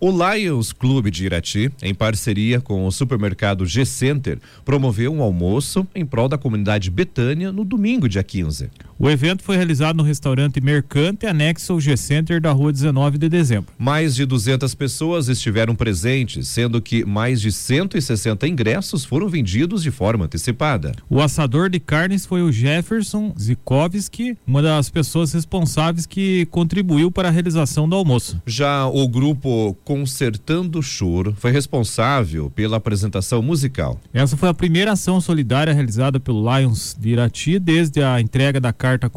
O Lions Clube de Irati, em parceria com o supermercado G-Center, promoveu um almoço em prol da comunidade Betânia no domingo, dia 15. O evento foi realizado no restaurante Mercante, anexo ao G-Center da rua 19 de dezembro. Mais de 200 pessoas estiveram presentes, sendo que mais de 160 ingressos foram vendidos de forma antecipada. O assador de carnes foi o Jefferson Zikovski, uma das pessoas responsáveis que contribuiu para a realização do almoço. Já o grupo Consertando Choro foi responsável pela apresentação musical. Essa foi a primeira ação solidária realizada pelo Lions de Irati desde a entrega da carta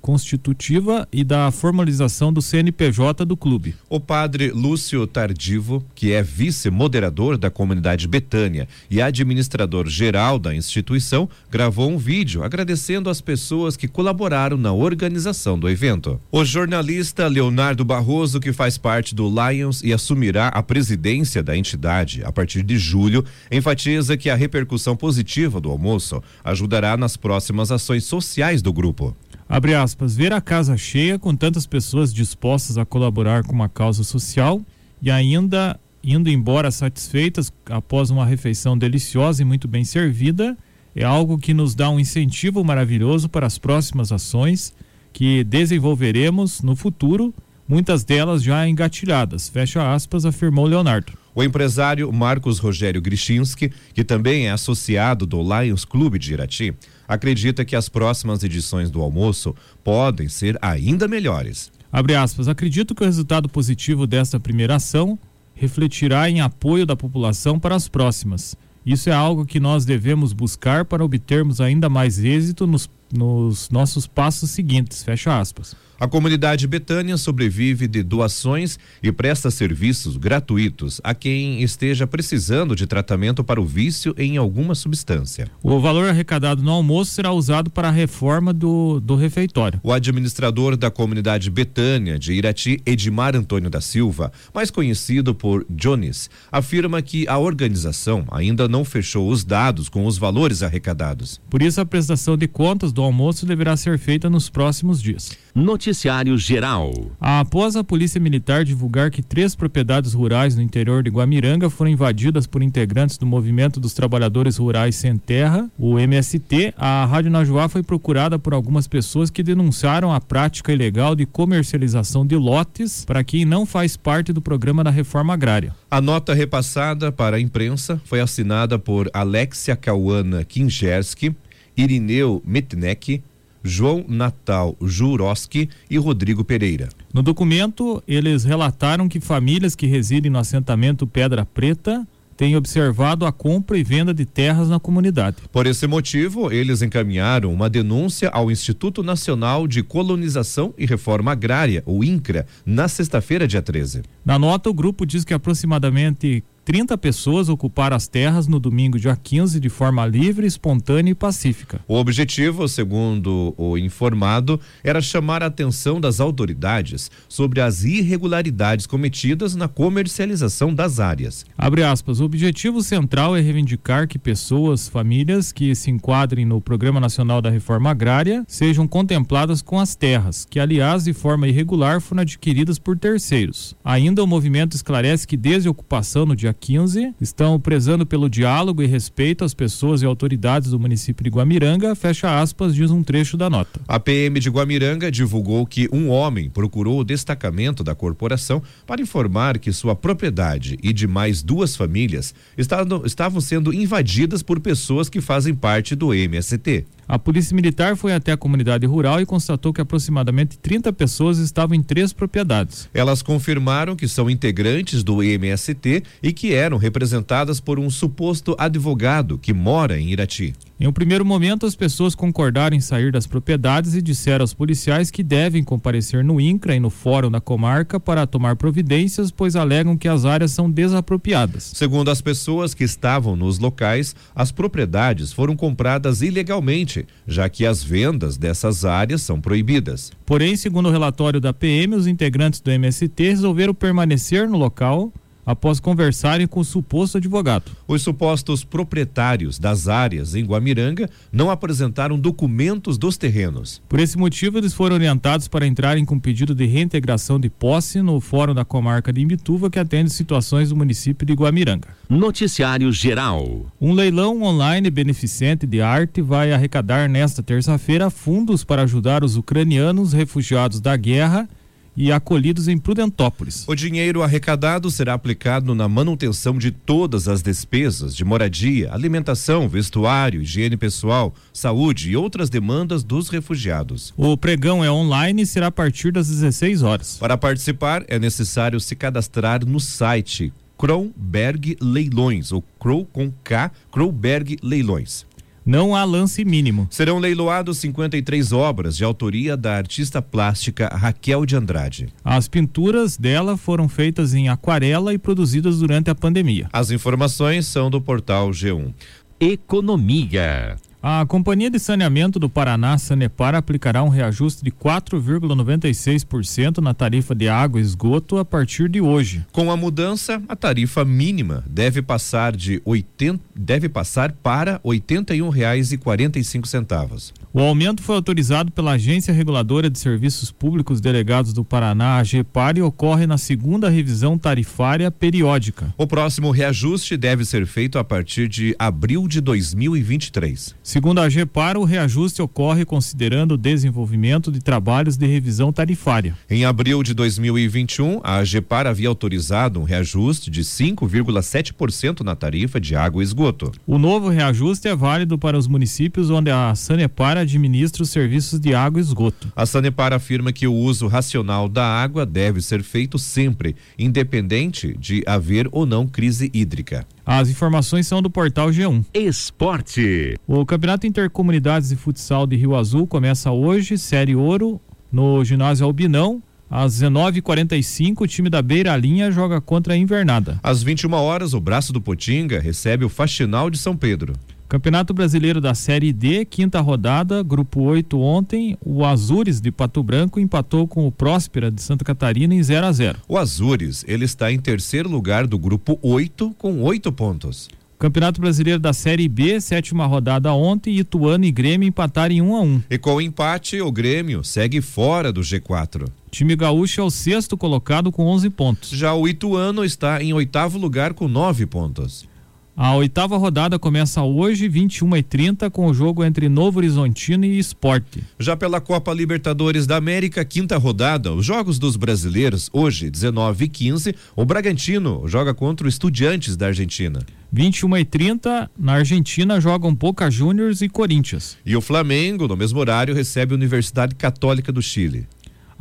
constitutiva e da formalização do CNPJ do clube. O padre Lúcio Tardivo, que é vice-moderador da comunidade Betânia e administrador geral da instituição, gravou um vídeo agradecendo as pessoas que colaboraram na organização do evento. O jornalista Leonardo Barroso, que faz parte do Lions e a assumirá a presidência da entidade a partir de julho, enfatiza que a repercussão positiva do almoço ajudará nas próximas ações sociais do grupo. Abre aspas, ver a casa cheia com tantas pessoas dispostas a colaborar com uma causa social e ainda indo embora satisfeitas após uma refeição deliciosa e muito bem servida é algo que nos dá um incentivo maravilhoso para as próximas ações que desenvolveremos no futuro muitas delas já engatilhadas, fecha aspas, afirmou Leonardo. O empresário Marcos Rogério Grishinski, que também é associado do Lions Clube de Irati, acredita que as próximas edições do almoço podem ser ainda melhores. Abre aspas, acredito que o resultado positivo desta primeira ação refletirá em apoio da população para as próximas. Isso é algo que nós devemos buscar para obtermos ainda mais êxito nos, nos nossos passos seguintes. Fecha aspas. A comunidade Betânia sobrevive de doações e presta serviços gratuitos a quem esteja precisando de tratamento para o vício em alguma substância. O valor arrecadado no almoço será usado para a reforma do, do refeitório. O administrador da comunidade Betânia de Irati, Edmar Antônio da Silva, mais conhecido por Jones, afirma que a organização ainda não fechou os dados com os valores arrecadados. Por isso, a prestação de contas do almoço deverá ser feita nos próximos dias. Noticiário Geral. Após a Polícia Militar divulgar que três propriedades rurais no interior de Guamiranga foram invadidas por integrantes do Movimento dos Trabalhadores Rurais Sem Terra, o MST, a Rádio Najuá foi procurada por algumas pessoas que denunciaram a prática ilegal de comercialização de lotes para quem não faz parte do programa da reforma agrária. A nota repassada para a imprensa foi assinada por Alexia Cauana Kingerski, Irineu Metnek, João Natal Juroski e Rodrigo Pereira. No documento, eles relataram que famílias que residem no assentamento Pedra Preta têm observado a compra e venda de terras na comunidade. Por esse motivo, eles encaminharam uma denúncia ao Instituto Nacional de Colonização e Reforma Agrária, o INCRA, na sexta-feira, dia 13. Na nota, o grupo diz que aproximadamente 30 pessoas ocuparam as terras no domingo, dia 15, de forma livre, espontânea e pacífica. O objetivo, segundo o informado, era chamar a atenção das autoridades sobre as irregularidades cometidas na comercialização das áreas. Abre aspas. O objetivo central é reivindicar que pessoas, famílias que se enquadrem no Programa Nacional da Reforma Agrária sejam contempladas com as terras, que, aliás, de forma irregular foram adquiridas por terceiros. Ainda o movimento esclarece que desde a ocupação no dia 15, estão prezando pelo diálogo e respeito às pessoas e autoridades do município de Guamiranga, fecha aspas, diz um trecho da nota. A PM de Guamiranga divulgou que um homem procurou o destacamento da corporação para informar que sua propriedade e de mais duas famílias estavam, sendo invadidas por pessoas que fazem parte do MST. A Polícia Militar foi até a comunidade rural e constatou que aproximadamente 30 pessoas estavam em três propriedades. Elas confirmaram que são integrantes do MST e que eram representadas por um suposto advogado que mora em Irati. Em um primeiro momento, as pessoas concordaram em sair das propriedades e disseram aos policiais que devem comparecer no INCRA e no Fórum da Comarca para tomar providências, pois alegam que as áreas são desapropriadas. Segundo as pessoas que estavam nos locais, as propriedades foram compradas ilegalmente, já que as vendas dessas áreas são proibidas. Porém, segundo o relatório da PM, os integrantes do MST resolveram permanecer no local após conversarem com o suposto advogado. Os supostos proprietários das áreas em Guamiranga não apresentaram documentos dos terrenos. Por esse motivo, eles foram orientados para entrarem com pedido de reintegração de posse no Fórum da Comarca de Imbituva, que atende situações do município de Guamiranga. Noticiário Geral. Um leilão online beneficente de arte vai arrecadar nesta terça-feira fundos para ajudar os ucranianos refugiados da guerra e acolhidos em Prudentópolis. O dinheiro arrecadado será aplicado na manutenção de todas as despesas de moradia, alimentação, vestuário, higiene pessoal, saúde e outras demandas dos refugiados. O pregão é online e será a partir das 16 horas. Para participar, é necessário se cadastrar no site Kronberg Leilões, ou Crow com K, Kronberg Leilões. Não há lance mínimo. Serão leiloados 53 obras de autoria da artista plástica Raquel de Andrade. As pinturas dela foram feitas em aquarela e produzidas durante a pandemia. As informações são do portal G1. Economia. A Companhia de Saneamento do Paraná, Sanepar, aplicará um reajuste de 4,96% na tarifa de água e esgoto a partir de hoje. Com a mudança, a tarifa mínima deve passar de 80, deve passar para R$ 81,45. O aumento foi autorizado pela Agência Reguladora de Serviços Públicos Delegados do Paraná, AGEPAR, e ocorre na segunda revisão tarifária periódica. O próximo reajuste deve ser feito a partir de abril de 2023. Segundo a AGEPAR, o reajuste ocorre considerando o desenvolvimento de trabalhos de revisão tarifária. Em abril de 2021, a AGEPAR havia autorizado um reajuste de 5,7% na tarifa de água e esgoto. O novo reajuste é válido para os municípios onde a Sanepar administra os serviços de água e esgoto. A Sanepar afirma que o uso racional da água deve ser feito sempre, independente de haver ou não crise hídrica. As informações são do portal G1. Esporte. O Campeonato Intercomunidades de Futsal de Rio Azul começa hoje, Série Ouro, no ginásio Albinão. Às 19h45, o time da Beira Linha joga contra a Invernada. Às 21 horas, o Braço do Potinga recebe o Faxinal de São Pedro. Campeonato Brasileiro da Série D, quinta rodada, grupo 8 ontem, o Azures de Pato Branco empatou com o Próspera de Santa Catarina em 0 a 0. O Azures, ele está em terceiro lugar do grupo 8 com oito pontos. Campeonato Brasileiro da Série B, sétima rodada ontem, Ituano e Grêmio empataram em 1 a 1. E com o empate, o Grêmio segue fora do G4. Time gaúcho é o sexto colocado com 11 pontos. Já o Ituano está em oitavo lugar com nove pontos. A oitava rodada começa hoje, 21 e 30 com o jogo entre Novo Horizontino e Esporte. Já pela Copa Libertadores da América, quinta rodada, os jogos dos brasileiros, hoje, 19 e 15, o Bragantino joga contra o Estudiantes da Argentina. 21 e 30 na Argentina jogam Boca Juniors e Corinthians. E o Flamengo, no mesmo horário, recebe a Universidade Católica do Chile.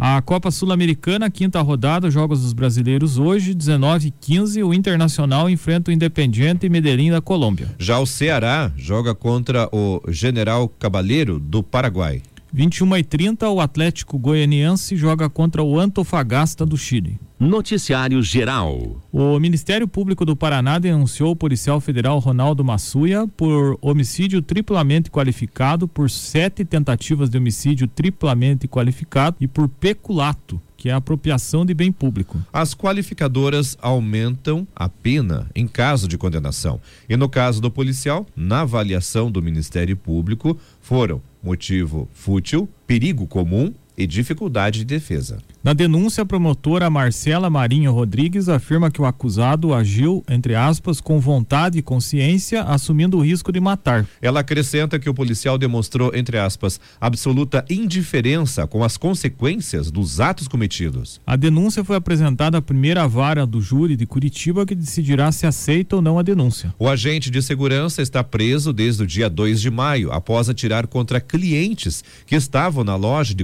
A Copa Sul-Americana, quinta rodada, Jogos dos Brasileiros hoje, 19 e 15, o Internacional enfrenta o Independiente Medellín da Colômbia. Já o Ceará joga contra o General Cabaleiro do Paraguai. 21 e 30, o Atlético Goianiense joga contra o Antofagasta do Chile. Noticiário Geral. O Ministério Público do Paraná denunciou o policial federal Ronaldo Massuia por homicídio triplamente qualificado, por sete tentativas de homicídio triplamente qualificado e por peculato, que é apropriação de bem público. As qualificadoras aumentam a pena em caso de condenação. E no caso do policial, na avaliação do Ministério Público, foram motivo fútil, perigo comum e dificuldade de defesa. Na denúncia, a promotora Marcela Marinho Rodrigues afirma que o acusado agiu, entre aspas, com vontade e consciência, assumindo o risco de matar. Ela acrescenta que o policial demonstrou, entre aspas, absoluta indiferença com as consequências dos atos cometidos. A denúncia foi apresentada à primeira vara do júri de Curitiba, que decidirá se aceita ou não a denúncia. O agente de segurança está preso desde o dia 2 de maio, após atirar contra clientes que estavam na loja de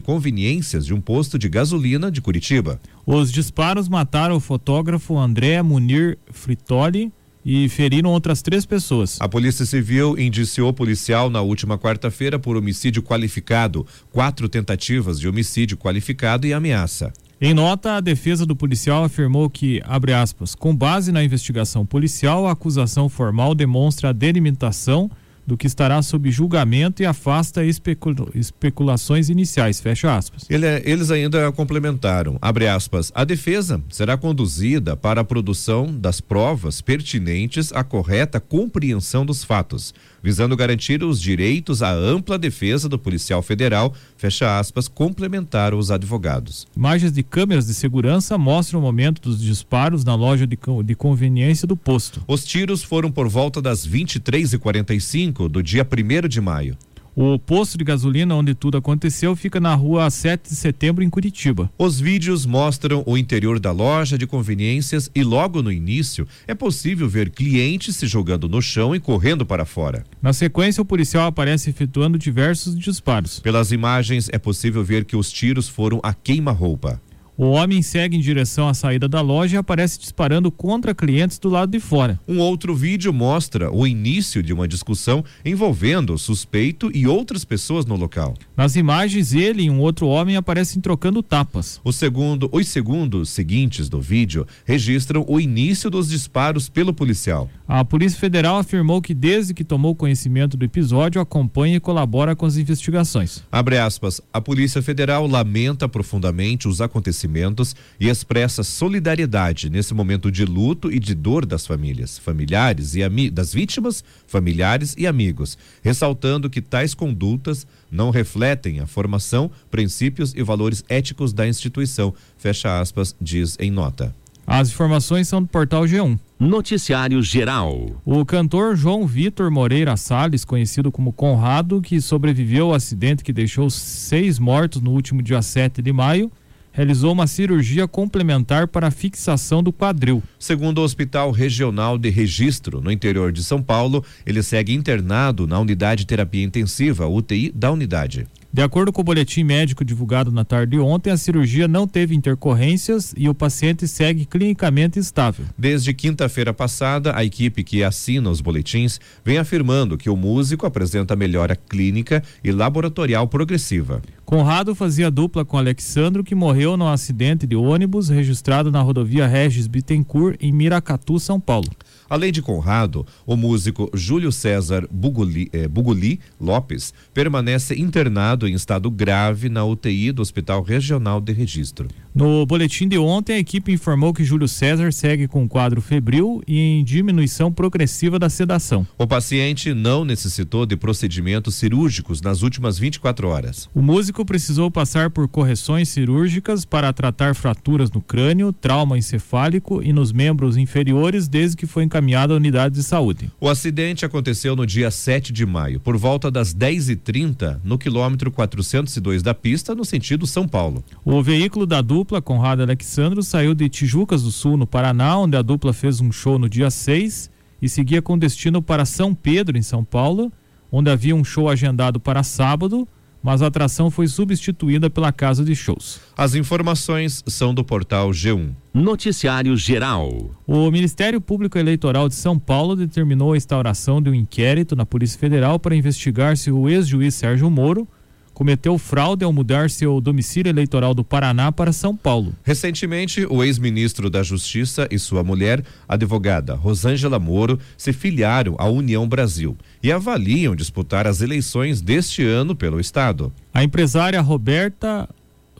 de um posto de gasolina de Curitiba. Os disparos mataram o fotógrafo André Munir Fritoli e feriram outras três pessoas. A Polícia Civil indiciou o policial na última quarta-feira por homicídio qualificado, quatro tentativas de homicídio qualificado e ameaça. Em nota, a defesa do policial afirmou que, abre aspas, com base na investigação policial, a acusação formal demonstra a delimitação do que estará sob julgamento e afasta especula especulações iniciais. Fecha aspas. Ele, é, eles ainda complementaram, abre aspas, a defesa será conduzida para a produção das provas pertinentes à correta compreensão dos fatos, visando garantir os direitos à ampla defesa do policial federal, fecha aspas, complementaram os advogados. Imagens de câmeras de segurança mostram o momento dos disparos na loja de, de conveniência do posto. Os tiros foram por volta das 23h45 do dia 1 de maio. O posto de gasolina onde tudo aconteceu fica na rua 7 de setembro, em Curitiba. Os vídeos mostram o interior da loja de conveniências e logo no início é possível ver clientes se jogando no chão e correndo para fora. Na sequência, o policial aparece efetuando diversos disparos. Pelas imagens, é possível ver que os tiros foram a queima-roupa. O homem segue em direção à saída da loja e aparece disparando contra clientes do lado de fora. Um outro vídeo mostra o início de uma discussão envolvendo o suspeito e outras pessoas no local. Nas imagens, ele e um outro homem aparecem trocando tapas. O segundo, os segundos seguintes do vídeo registram o início dos disparos pelo policial. A Polícia Federal afirmou que desde que tomou conhecimento do episódio acompanha e colabora com as investigações. Abre aspas. A Polícia Federal lamenta profundamente os acontecimentos acontecimentos e expressa solidariedade nesse momento de luto e de dor das famílias, familiares e das vítimas, familiares e amigos, ressaltando que tais condutas não refletem a formação, princípios e valores éticos da instituição. Fecha aspas, diz em nota. As informações são do portal G1. Noticiário Geral. O cantor João Vitor Moreira Salles, conhecido como Conrado, que sobreviveu ao acidente que deixou seis mortos no último dia 7 de maio, realizou uma cirurgia complementar para a fixação do quadril. Segundo o Hospital Regional de Registro, no interior de São Paulo, ele segue internado na unidade de terapia intensiva, UTI da unidade. De acordo com o boletim médico divulgado na tarde de ontem, a cirurgia não teve intercorrências e o paciente segue clinicamente estável. Desde quinta-feira passada, a equipe que assina os boletins vem afirmando que o músico apresenta melhora clínica e laboratorial progressiva. Conrado fazia dupla com Alexandro, que morreu num acidente de ônibus registrado na rodovia Regis Bittencourt, em Miracatu, São Paulo. Além de Conrado, o músico Júlio César Buguli, eh, Buguli Lopes permanece internado em estado grave na UTI do Hospital Regional de Registro. No boletim de ontem, a equipe informou que Júlio César segue com quadro febril e em diminuição progressiva da sedação. O paciente não necessitou de procedimentos cirúrgicos nas últimas 24 horas. O músico precisou passar por correções cirúrgicas para tratar fraturas no crânio, trauma encefálico e nos membros inferiores desde que foi encaminhado à unidade de saúde. O acidente aconteceu no dia 7 de maio, por volta das 10h30, no quilômetro 402 da pista, no sentido São Paulo. O veículo da dupla dupla Conrado Alexandro saiu de Tijucas do Sul, no Paraná, onde a dupla fez um show no dia 6 e seguia com destino para São Pedro, em São Paulo, onde havia um show agendado para sábado, mas a atração foi substituída pela casa de shows. As informações são do portal G1. Noticiário Geral. O Ministério Público Eleitoral de São Paulo determinou a instauração de um inquérito na Polícia Federal para investigar se o ex-juiz Sérgio Moro cometeu fraude ao mudar seu domicílio eleitoral do Paraná para São Paulo. Recentemente, o ex-ministro da Justiça e sua mulher, advogada Rosângela Moro, se filiaram à União Brasil e avaliam disputar as eleições deste ano pelo estado. A empresária Roberta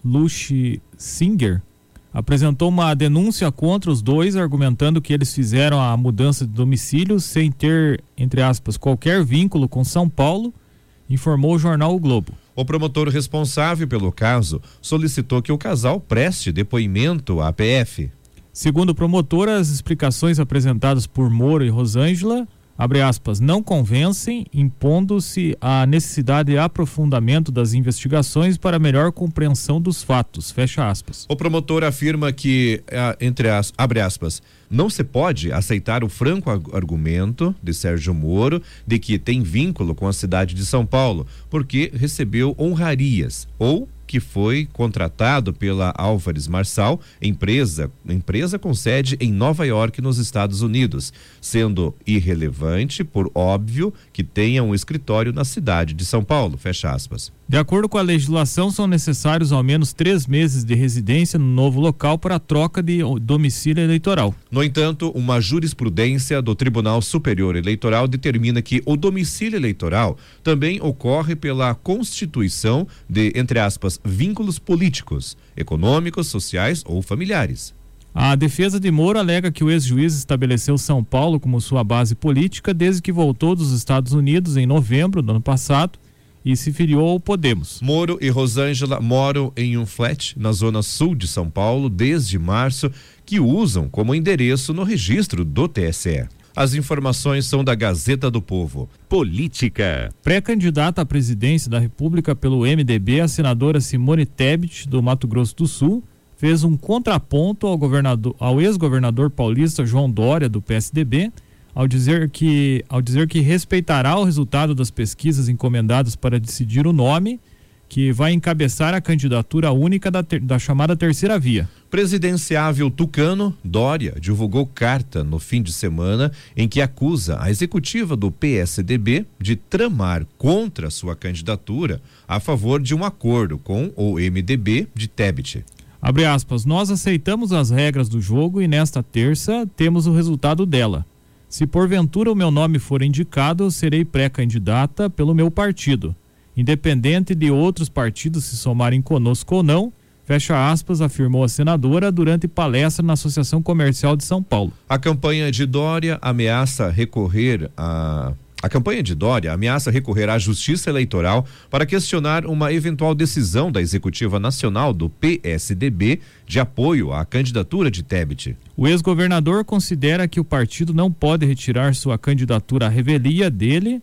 Luche Singer apresentou uma denúncia contra os dois, argumentando que eles fizeram a mudança de domicílio sem ter, entre aspas, qualquer vínculo com São Paulo, informou o jornal O Globo. O promotor responsável pelo caso solicitou que o casal preste depoimento à PF. Segundo o promotor, as explicações apresentadas por Moro e Rosângela abre aspas, não convencem, impondo-se a necessidade de aprofundamento das investigações para melhor compreensão dos fatos, fecha aspas. O promotor afirma que, entre as, abre aspas, não se pode aceitar o franco argumento de Sérgio Moro de que tem vínculo com a cidade de São Paulo, porque recebeu honrarias ou que foi contratado pela Álvares Marçal, empresa, empresa com sede em Nova York, nos Estados Unidos, sendo irrelevante, por óbvio, que tenha um escritório na cidade de São Paulo. Fecha aspas. De acordo com a legislação, são necessários ao menos três meses de residência no novo local para a troca de domicílio eleitoral. No entanto, uma jurisprudência do Tribunal Superior Eleitoral determina que o domicílio eleitoral também ocorre pela constituição de, entre aspas, vínculos políticos, econômicos, sociais ou familiares. A defesa de Moro alega que o ex-juiz estabeleceu São Paulo como sua base política desde que voltou dos Estados Unidos em novembro do ano passado e se filiou ao Podemos. Moro e Rosângela moram em um flat na zona sul de São Paulo desde março, que usam como endereço no registro do TSE. As informações são da Gazeta do Povo. Política. Pré-candidata à presidência da República pelo MDB, a senadora Simone Tebet, do Mato Grosso do Sul, fez um contraponto ao, ao ex-governador paulista João Dória, do PSDB, ao dizer que ao dizer que respeitará o resultado das pesquisas encomendadas para decidir o nome que vai encabeçar a candidatura única da, ter, da chamada terceira via. Presidenciável Tucano, Dória divulgou carta no fim de semana em que acusa a executiva do PSDB de tramar contra sua candidatura a favor de um acordo com o MDB de Tebet. Abre aspas, nós aceitamos as regras do jogo e nesta terça temos o resultado dela. Se porventura o meu nome for indicado, serei pré-candidata pelo meu partido, independente de outros partidos se somarem conosco ou não. Fecha aspas, afirmou a senadora durante palestra na Associação Comercial de São Paulo. A campanha de Dória ameaça recorrer a a campanha de Dória ameaça recorrer à Justiça Eleitoral para questionar uma eventual decisão da Executiva Nacional do PSDB de apoio à candidatura de Tebet. O ex-governador considera que o partido não pode retirar sua candidatura à revelia dele,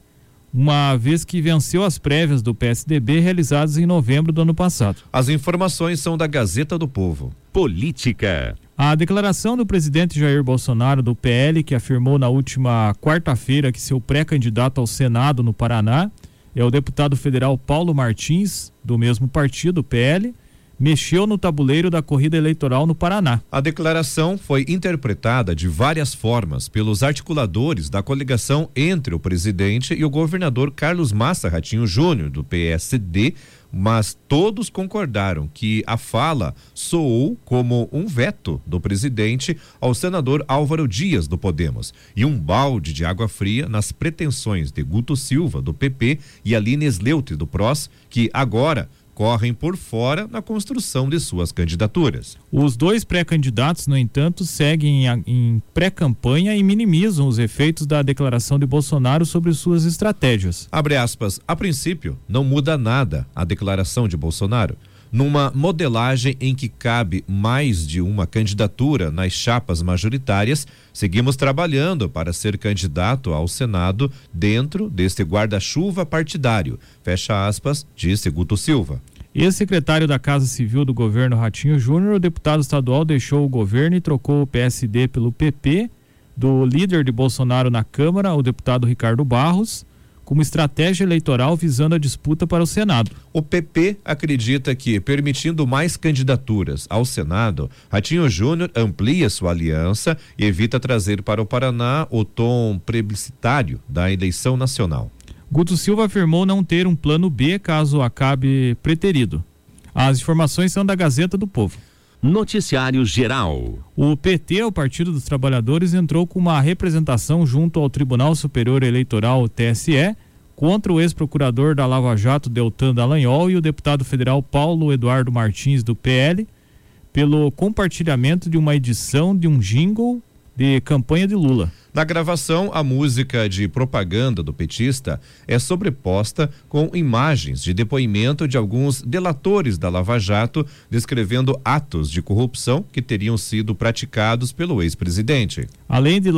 uma vez que venceu as prévias do PSDB realizadas em novembro do ano passado. As informações são da Gazeta do Povo. Política. A declaração do presidente Jair Bolsonaro do PL, que afirmou na última quarta-feira que seu pré-candidato ao Senado no Paraná é o deputado federal Paulo Martins, do mesmo partido, PL, mexeu no tabuleiro da corrida eleitoral no Paraná. A declaração foi interpretada de várias formas pelos articuladores da coligação entre o presidente e o governador Carlos Massa Ratinho Júnior, do PSD, mas todos concordaram que a fala soou como um veto do presidente ao senador Álvaro Dias do Podemos e um balde de água fria nas pretensões de Guto Silva do PP e Aline Sleute do PROS, que agora correm por fora na construção de suas candidaturas. Os dois pré-candidatos, no entanto, seguem em, em pré-campanha e minimizam os efeitos da declaração de Bolsonaro sobre suas estratégias. Abre aspas, a princípio, não muda nada a declaração de Bolsonaro. Numa modelagem em que cabe mais de uma candidatura nas chapas majoritárias, seguimos trabalhando para ser candidato ao Senado dentro deste guarda-chuva partidário. Fecha aspas, disse Guto Silva. Ex-secretário da Casa Civil do governo Ratinho Júnior, o deputado estadual deixou o governo e trocou o PSD pelo PP, do líder de Bolsonaro na Câmara, o deputado Ricardo Barros como estratégia eleitoral visando a disputa para o Senado. O PP acredita que, permitindo mais candidaturas ao Senado, Ratinho Júnior amplia sua aliança e evita trazer para o Paraná o tom plebiscitário da eleição nacional. Guto Silva afirmou não ter um plano B caso acabe preterido. As informações são da Gazeta do Povo. Noticiário Geral. O PT, o Partido dos Trabalhadores, entrou com uma representação junto ao Tribunal Superior Eleitoral, TSE, contra o ex-procurador da Lava Jato, Deltan Dallagnol, e o deputado federal Paulo Eduardo Martins, do PL, pelo compartilhamento de uma edição de um jingle de campanha de Lula. Na gravação, a música de propaganda do petista é sobreposta com imagens de depoimento de alguns delatores da Lava Jato descrevendo atos de corrupção que teriam sido praticados pelo ex-presidente. Além de,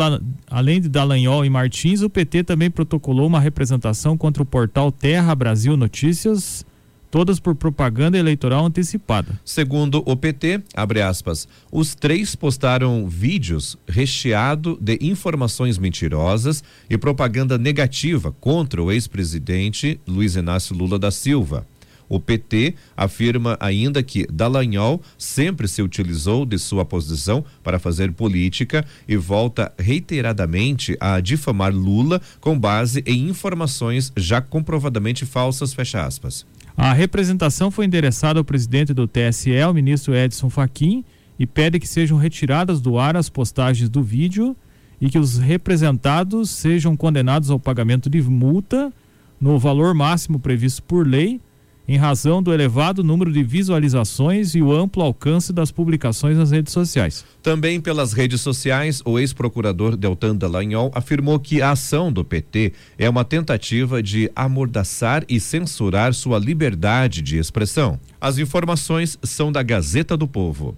além de Dallagnol e Martins, o PT também protocolou uma representação contra o portal Terra Brasil Notícias todas por propaganda eleitoral antecipada. Segundo o PT, abre aspas, os três postaram vídeos recheado de informações mentirosas e propaganda negativa contra o ex-presidente Luiz Inácio Lula da Silva. O PT afirma ainda que Dallagnol sempre se utilizou de sua posição para fazer política e volta reiteradamente a difamar Lula com base em informações já comprovadamente falsas, fecha aspas. A representação foi endereçada ao presidente do TSE, o ministro Edson Fachin, e pede que sejam retiradas do ar as postagens do vídeo e que os representados sejam condenados ao pagamento de multa no valor máximo previsto por lei em razão do elevado número de visualizações e o amplo alcance das publicações nas redes sociais. Também pelas redes sociais, o ex-procurador Deltan Dallagnol afirmou que a ação do PT é uma tentativa de amordaçar e censurar sua liberdade de expressão. As informações são da Gazeta do Povo.